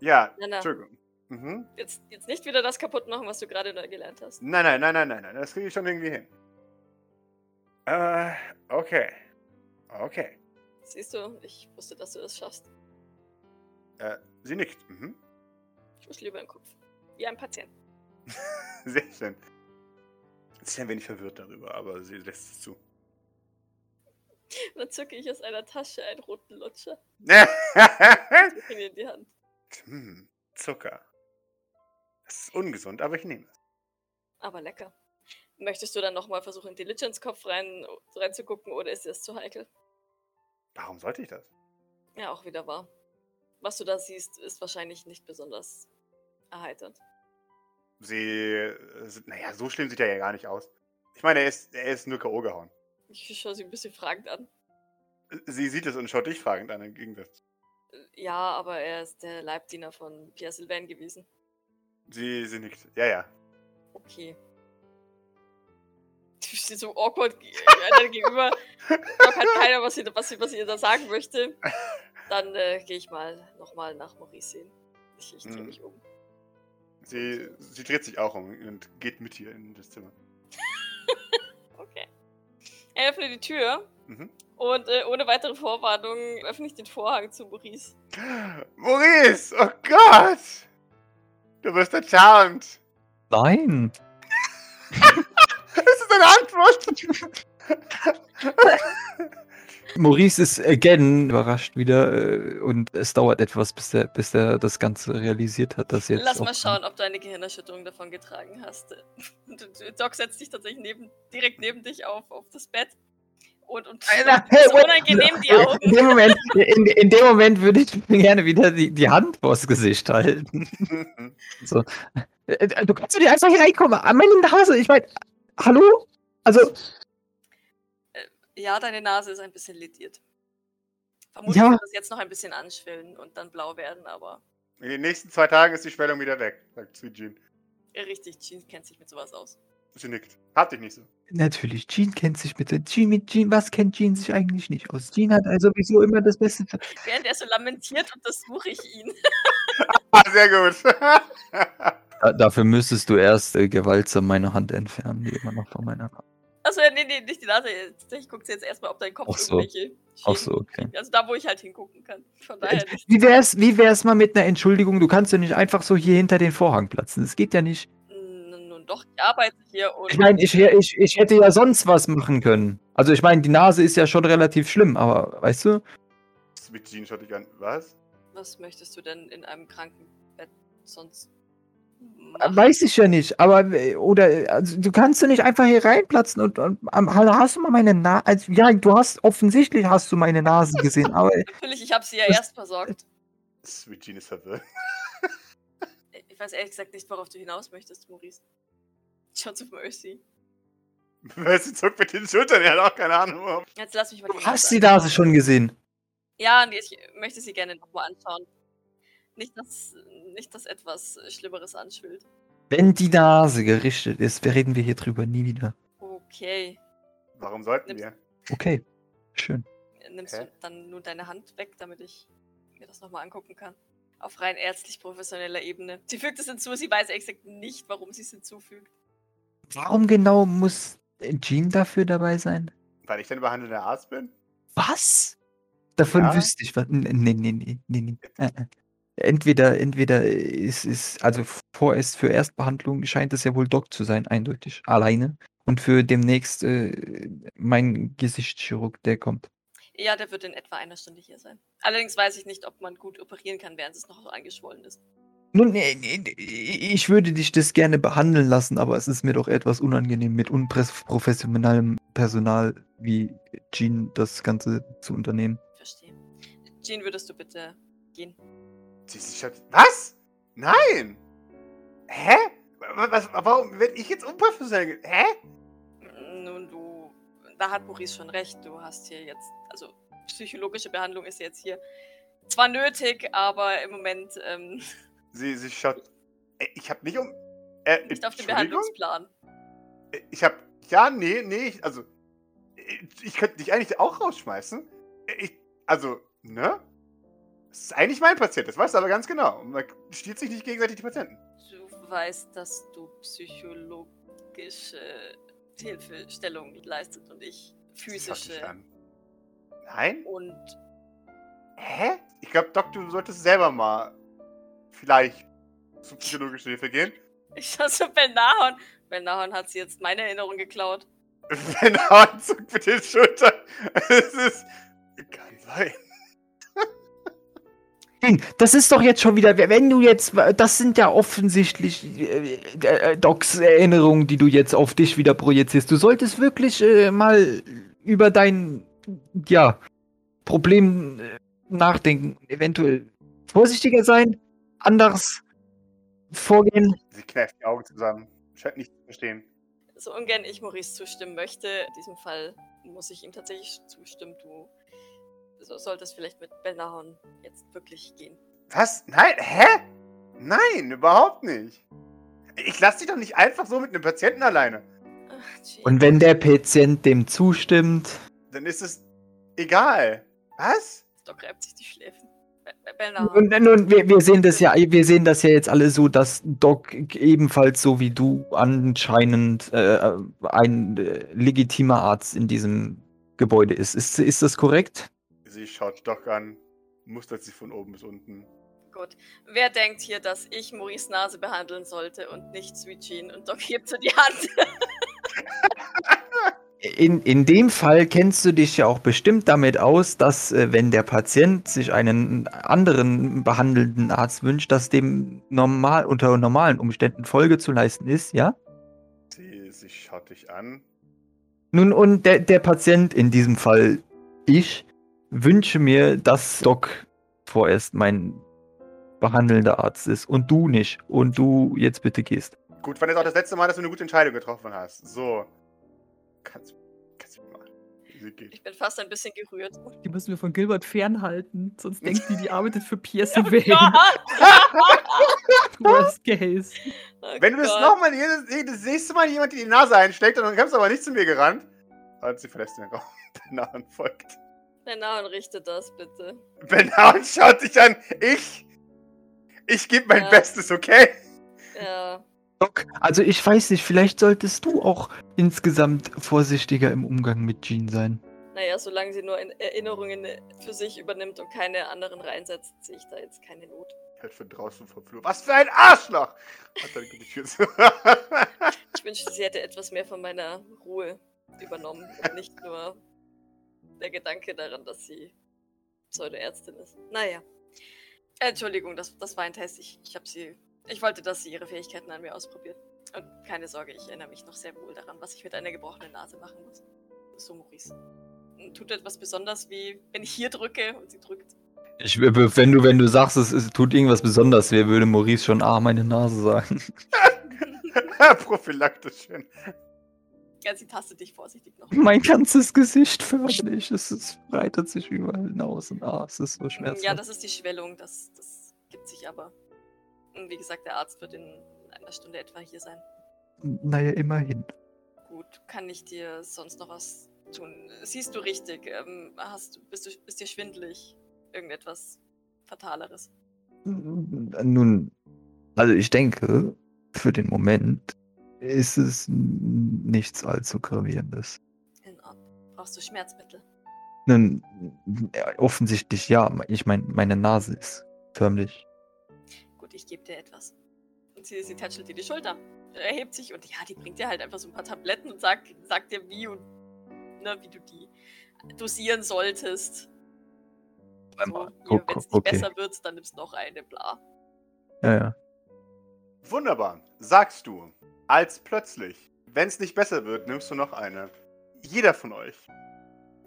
ja, Na, na. Entschuldigung. Mhm. Jetzt, jetzt nicht wieder das kaputt machen, was du gerade neu gelernt hast. Nein, nein, nein, nein, nein, nein. Das kriege ich schon irgendwie hin. Äh, okay. Okay. Siehst du, ich wusste, dass du das schaffst. Äh, sie nickt. Mhm. Ich muss lieber im Kopf. Wie ein Patient. *laughs* Sehr schön. Sie ist ein wenig verwirrt darüber, aber sie lässt es zu. Und dann zücke ich aus einer Tasche einen roten Lutscher. *laughs* hm, Drücke ihn in die Hand. Zucker. Das ist ungesund, aber ich nehme es. Aber lecker. Möchtest du dann nochmal versuchen, in Diligence-Kopf rein, reinzugucken oder ist dir das zu heikel? Warum sollte ich das? Ja, auch wieder wahr. Was du da siehst, ist wahrscheinlich nicht besonders erheiternd. Sie, äh, sind- naja, so schlimm sieht er ja gar nicht aus. Ich meine, er ist, er ist nur K.O. gehauen. Ich schaue sie ein bisschen fragend an. Sie sieht es und schaut dich fragend an, im Gegensatz. Ja, aber er ist der Leibdiener von Pierre Sylvain gewesen. Sie, sie nickt. Ja, ja. Okay. Du bist so awkward einander gegenüber. Doc hat keiner, was sie, was, was ihr da sagen möchte. Dann äh, gehe ich mal nochmal nach Maurice sehen. Ich, ich drehe Mhm. mich um. Sie, sie dreht sich auch um und geht mit ihr in das Zimmer. Er öffnet die Tür Mhm. und äh, ohne weitere Vorwarnung öffne ich den Vorhang zu Maurice. Maurice! Oh Gott! Du bist enttarnt! Nein. *laughs* Das ist eine Antwort! *laughs* Maurice ist again überrascht wieder äh, und es dauert etwas, bis er, bis er das Ganze realisiert hat, dass jetzt. Lass mal schauen, ob du eine Gehirnerschütterung davon getragen hast. *laughs* Doc setzt dich tatsächlich neben, direkt neben dich auf, auf das Bett. Und, und Alter, so hey, wait. unangenehm die In Augen. dem Moment, in, in dem Moment würde ich mir gerne wieder die, die Hand vors Gesicht halten. *laughs* So. Äh, Du kannst doch nicht einfach hier reinkommen. An meine Nase. Ich meine, hallo? Also, Ja, deine Nase ist ein bisschen lediert. Vermutlich Ja. wird das jetzt noch ein bisschen anschwillen und dann blau werden, aber In den nächsten zwei Tagen ist die Schwellung wieder weg, sagt Sweet Jean. äh, richtig, Jean kennt sich mit sowas aus. Sie nickt. Hab dich nicht so. natürlich, Jean kennt sich mit Jean, mit Jean, was kennt Jean sich eigentlich nicht aus? Jean hat also sowieso immer das Beste. Während er so lamentiert, untersuche ich ihn. *laughs* Ah, sehr gut. *laughs* Da, dafür müsstest du erst äh, gewaltsam meine Hand entfernen, die immer noch von meiner Hand. Also nee, nee, nicht die Nase. Ich gucke jetzt erstmal, ob dein Kopf Ach so. irgendwelche Ach Schäden so, okay. Also da, wo ich halt hingucken kann. Von daher nicht. Wie wär's, wie wär's mal mit einer Entschuldigung? Du kannst doch nicht einfach so hier hinter den Vorhang platzen. Das geht ja nicht. Nun doch, ich arbeite hier und Ich meine, ich, ich, ich hätte ja sonst was machen können. Also ich meine, die Nase ist ja schon relativ schlimm, aber weißt du? Sweet Jean schaut dich an. Was? was möchtest du denn in einem Krankenbett sonst Äh, machen? Weiß ich ja nicht, aber oder also du kannst du nicht einfach hier reinplatzen und, und hast du mal meine Nase? Also, ja, du hast offensichtlich hast du meine Nase gesehen, aber *laughs* Natürlich, ich habe sie ja erst versorgt. Sweet Jean ist verwirrt. Ich weiß ehrlich gesagt nicht, worauf du hinaus möchtest, Maurice. Shots of Mercy. *laughs* Sie zuckt mit den Schultern, er hat auch keine Ahnung. warum. Jetzt lass mich mal du die hast Nase die Nase schon gesehen. Ja, nee, ich möchte sie gerne nochmal anschauen. Nicht, dass, nicht, dass etwas Schlimmeres anschwillt. Wenn die Nase gerichtet ist, reden wir hier drüber nie wieder. Okay. Warum sollten Nimmst- wir? Okay, schön. Nimmst Hä? du dann nur deine Hand weg, damit ich mir das nochmal angucken kann? Auf rein ärztlich professioneller Ebene. Sie fügt es hinzu, sie weiß exakt nicht, warum sie es hinzufügt. Warum genau muss Jean dafür dabei sein? Weil ich dann behandelnder Arzt bin? Was? Davon Ja. wüsste ich was. Nee, nee, nee, nee, nee. Entweder, entweder ist es, also vorerst für Erstbehandlung scheint es ja wohl Doc zu sein, eindeutig. Alleine. Und für demnächst äh, mein Gesichtschirurg, der kommt. Ja, der wird in etwa einer Stunde hier sein. Allerdings weiß ich nicht, ob man gut operieren kann, während es noch so angeschwollen ist. Nun, nee, nee, ich würde dich das gerne behandeln lassen, aber es ist mir doch etwas unangenehm, mit unprofessionellem Personal wie Jean das Ganze zu unternehmen. Verstehe. Jean, würdest du bitte gehen? Sie, sie schaut. Was? Nein! Hä? Wa- Was, warum werde ich jetzt unprofessionell? Hä? Nun, du. Da hat Maurice schon recht. Du hast hier jetzt. Also, psychologische Behandlung ist jetzt hier zwar nötig, aber im Moment ähm, Sie, sie schaut. Ey, Ich habe nicht um. Äh, *laughs* nicht auf dem Entschuldigung? Behandlungsplan. Ich habe. Ja, nee, nee. Ich, also. Ich, ich könnte dich eigentlich auch rausschmeißen. Ich, also, ne? Das ist eigentlich mein Patient, das weißt du aber ganz genau. Man stiehlt sich nicht gegenseitig die Patienten. Du weißt, dass du psychologische Hilfestellung leistet und ich physische. Nein? Und Hä? Ich glaube, Doc, du solltest selber mal vielleicht zu psychologischer Hilfe gehen. *laughs* ich schaue zu Belnahon. Belnahon hat sie jetzt meine Erinnerung geklaut. *laughs* Wenn Hahn zuckt mit den Schultern. *laughs* Es ist. Kann sein. Ding, Das ist doch jetzt schon wieder, wenn du jetzt, das sind ja offensichtlich äh, äh, Docs Erinnerungen, die du jetzt auf dich wieder projizierst. Du solltest wirklich äh, mal über dein, ja, Problem äh, nachdenken. Eventuell vorsichtiger sein, anders. vorgehen? Sie kneift die Augen zusammen. Scheint nicht zu verstehen. So ungern ich Maurice zustimmen möchte, in diesem Fall muss ich ihm tatsächlich zustimmen. Du so solltest vielleicht mit Belnahon jetzt wirklich gehen. Was? Nein? Hä? Nein, überhaupt nicht. Ich lasse dich doch nicht einfach so mit einem Patienten alleine. Ach. Und wenn der Patient dem zustimmt, Dann ist es egal. Was? Doc reibt sich die Schläfen. Und, nun, wir, wir sehen das ja, wir sehen das ja jetzt alle so, dass Doc ebenfalls so wie du anscheinend äh, ein äh, legitimer Arzt in diesem Gebäude ist. Ist, ist das korrekt? Sie schaut Doc an, mustert sie von oben bis unten. Gut. Wer denkt hier, dass ich Maurice Nase behandeln sollte und nicht Sweet Jean? Und Doc hebt so die Hand. *laughs* In, in dem Fall kennst du dich ja auch bestimmt damit aus, dass äh, wenn der Patient sich einen anderen behandelnden Arzt wünscht, dass dem normal unter normalen Umständen Folge zu leisten ist, ja? Sie, sie schaut dich an. Nun, und der, der Patient, in diesem Fall ich, wünsche mir, dass Doc vorerst mein behandelnder Arzt ist und du nicht. Und du jetzt bitte gehst. Gut, wann ist auch das letzte Mal, dass du eine gute Entscheidung getroffen hast? So. Kannst, kannst du machen. Geht. Ich bin fast ein bisschen gerührt. Oh Die müssen wir von Gilbert fernhalten, sonst denkt die, die *laughs* arbeitet für Pierre Sylvain. Gott! *laughs* Worst case. Oh Wenn du das nochmal jedes, das nächste Mal jemand in die Nase einsteckt und dann kommst du aber nicht zu mir gerannt. Und sie verlässt den Raum. *laughs* Benahan folgt. Belnahon, richte das bitte. Benahan schaut dich an. Ich. Ich gebe mein Ja. Bestes, okay? Ja. Doc, also ich weiß nicht, vielleicht solltest du auch insgesamt vorsichtiger im Umgang mit Jean sein. Naja, solange sie nur in Erinnerungen für sich übernimmt und keine anderen reinsetzt, sehe ich da jetzt keine Not. Halt von draußen vom Flur. Was für ein Arschloch! Hat dann die Tür zu. Ich wünschte, sie hätte etwas mehr von meiner Ruhe übernommen und nicht nur der Gedanke daran, dass sie Pseudoärztin ist. Naja. Entschuldigung, das, das war ein Test. Ich, ich habe sie. Ich wollte, dass sie ihre Fähigkeiten an mir ausprobiert. Und keine Sorge, ich erinnere mich noch sehr wohl daran, was ich mit einer gebrochenen Nase machen muss. So, Maurice. Tut etwas besonders, wie wenn ich hier drücke und sie drückt. Ich, wenn du, wenn du sagst, es, es tut irgendwas besonders, wer würde Maurice schon ah, meine Nase sagen? *laughs* *laughs* Prophylaktisch schön. Ja, sie tastet dich vorsichtig noch. *laughs* Mein ganzes Gesicht förmlich. Es, es breitet sich überall hinaus und ah, es ist so schmerzhaft. Ja, das ist die Schwellung, das, das gibt sich aber. Und wie gesagt, der Arzt wird in einer Stunde etwa hier sein. naja, immerhin. Gut, kann ich dir sonst noch was tun? Siehst du richtig? Ähm, hast, bist, du, bist dir schwindelig? Irgendetwas Fataleres? Nun, also ich denke, für den Moment ist es nichts allzu gravierendes. In Ordnung. Brauchst du Schmerzmittel? Nun, ja, offensichtlich ja. Ich meine, meine Nase ist förmlich. Gut, ich gebe dir etwas. Und sie, sie tätschelt dir die Schulter. Erhebt sich und ja, die bringt dir halt einfach so ein paar Tabletten und sagt, sagt dir, wie und ne, wie du die dosieren solltest. So, wenn Guck, es nicht okay. besser wird, dann nimmst du noch eine, bla. Ja, ja. Wunderbar. Sagst du, als plötzlich, wenn es nicht besser wird, nimmst du noch eine. Jeder von euch,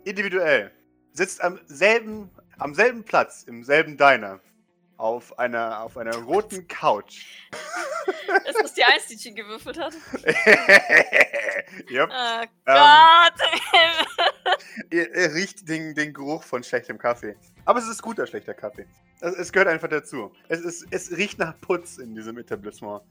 individuell, sitzt am selben, am selben Platz, im selben Diner, auf einer, auf einer roten Couch. Ist das die Eins, die Jean gewürfelt hat? *laughs* yep. Oh Ähm. Gott! Ihr, ihr riecht den, den Geruch von schlechtem Kaffee. Aber es ist guter schlechter Kaffee. Es, es gehört einfach dazu. Es, ist, es riecht nach Putz in diesem Etablissement.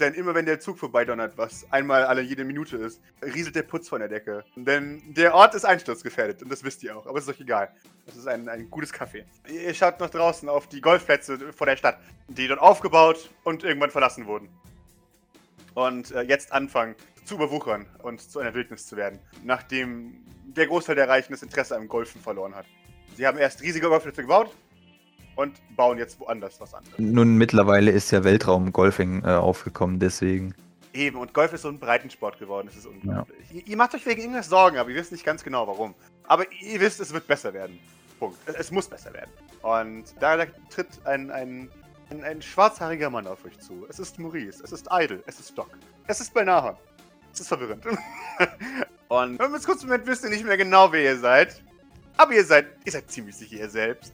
Denn immer wenn der Zug vorbeidonnert, was einmal alle jede Minute ist, rieselt der Putz von der Decke. Denn der Ort ist einsturzgefährdet und das wisst ihr auch. Aber es ist euch egal. Es ist ein, ein gutes Kaffee. Ihr schaut nach draußen auf die Golfplätze vor der Stadt, die dort aufgebaut und irgendwann verlassen wurden. Und äh, jetzt anfangen zu überwuchern und zu einer Wildnis zu werden, nachdem der Großteil der Reichen das Interesse am Golfen verloren hat. Sie haben erst riesige Golfplätze gebaut und bauen jetzt woanders was anderes. Nun, mittlerweile ist ja Weltraum-Golfing äh, aufgekommen, deswegen. Eben, und Golf ist so ein Breitensport geworden, das ist unglaublich. Ihr, ihr macht euch wegen irgendwas Sorgen, aber ihr wisst nicht ganz genau warum. Aber ihr wisst, es wird besser werden. Punkt. Es, es muss besser werden. Und da, da tritt ein, ein, ein, ein schwarzhaariger Mann auf euch zu. Es ist Maurice, es ist Idle, es ist Doc. Es ist Belnahon. Es ist verwirrend. *laughs* und im kurzen Moment wisst ihr nicht mehr genau, wer ihr seid. Aber ihr seid, ihr seid ziemlich sicher ihr selbst.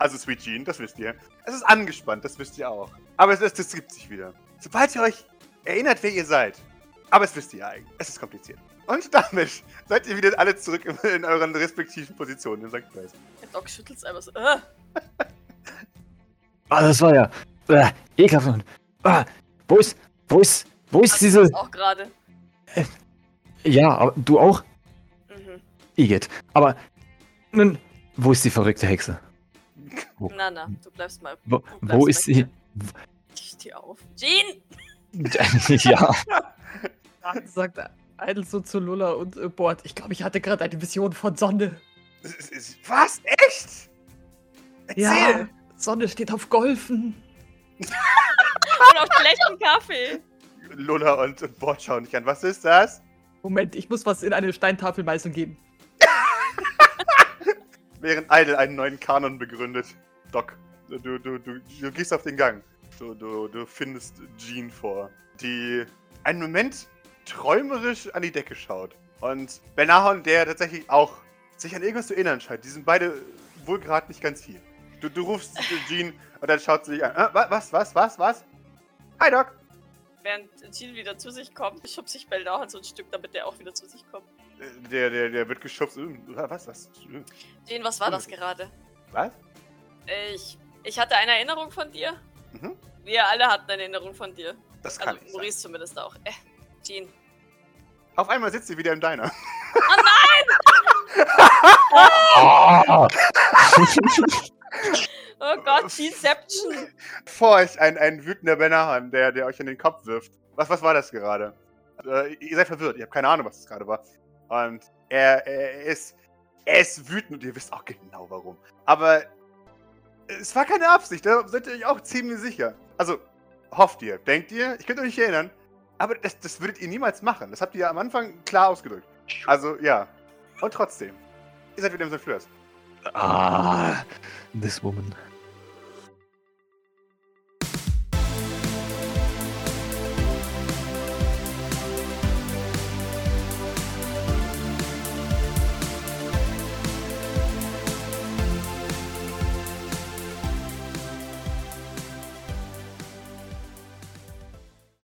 Also Sweet Jean, das wisst ihr. Es ist angespannt, das wisst ihr auch. Aber es, ist, es gibt sich wieder. Sobald ihr euch erinnert, wer ihr seid. Aber es wisst ihr ja eigentlich. Es ist kompliziert. Und damit seid ihr wieder alle zurück in, in euren respektiven Positionen in St. Place. Der Doc schüttelt einfach so. Äh, Ah, das war ja äh, ekelhaft. Und, ah, wo ist, wo ist, wo ist hast diese... auch gerade. Ja, aber du auch? Mhm. Igitt. Aber, nun, wo ist die verrückte Hexe? Na, na, du bleibst mal. Wo, du wo bleibst ist sie? Ich steh auf. Jean! *laughs* *laughs* ja. Dann sagt Idle so zu Lulla und äh, Bord. Ich glaube, ich hatte gerade eine Vision von Sonne. Was? Echt? Erzähl! Ja, Sonne steht auf Golfen. *laughs* Und auf schlechten Kaffee. Lola und, und Bord schauen dich an. Was ist das? Moment, ich muss was in eine Steintafel meißeln geben. Während Idle einen neuen Kanon begründet. Doc, du, du, du, du, gehst auf den Gang. Du, du, du findest Jean vor, die einen Moment träumerisch an die Decke schaut. Und Benahon, der tatsächlich auch sich an irgendwas zu erinnern scheint. Die sind beide wohl gerade nicht ganz hier. Du, du rufst *laughs* Jean und dann schaut sie dich an. Äh, wa- was, was, was, was? Hi, Doc. Während Jean wieder zu sich kommt, schubst sich Beldauer so ein Stück, damit der auch wieder zu sich kommt. Der, der, der wird geschubst. Was, was? Jean, was war das gerade? Was? Ich, ich hatte eine Erinnerung von dir. Mhm. Wir alle hatten eine Erinnerung von dir. Das kann Also sein. Maurice zumindest auch. Äh, Jean. Auf einmal sitzt sie wieder im Diner. Ah. *laughs* Oh Gott, Deception. Vor euch ein, ein wütender Benahan, der, der euch in den Kopf wirft. Was, was war das gerade? Äh, ihr seid verwirrt, ihr habt keine Ahnung, was das gerade war. Und er, er, ist, er ist wütend und ihr wisst auch genau warum. Aber es war keine Absicht, da seid ihr euch auch ziemlich sicher. Also, hofft ihr, denkt ihr, ich könnte euch nicht erinnern, aber das, das würdet ihr niemals machen. Das habt ihr ja am Anfang klar ausgedrückt. Also, ja. Und trotzdem, ihr seid wieder im St. Ah, this woman.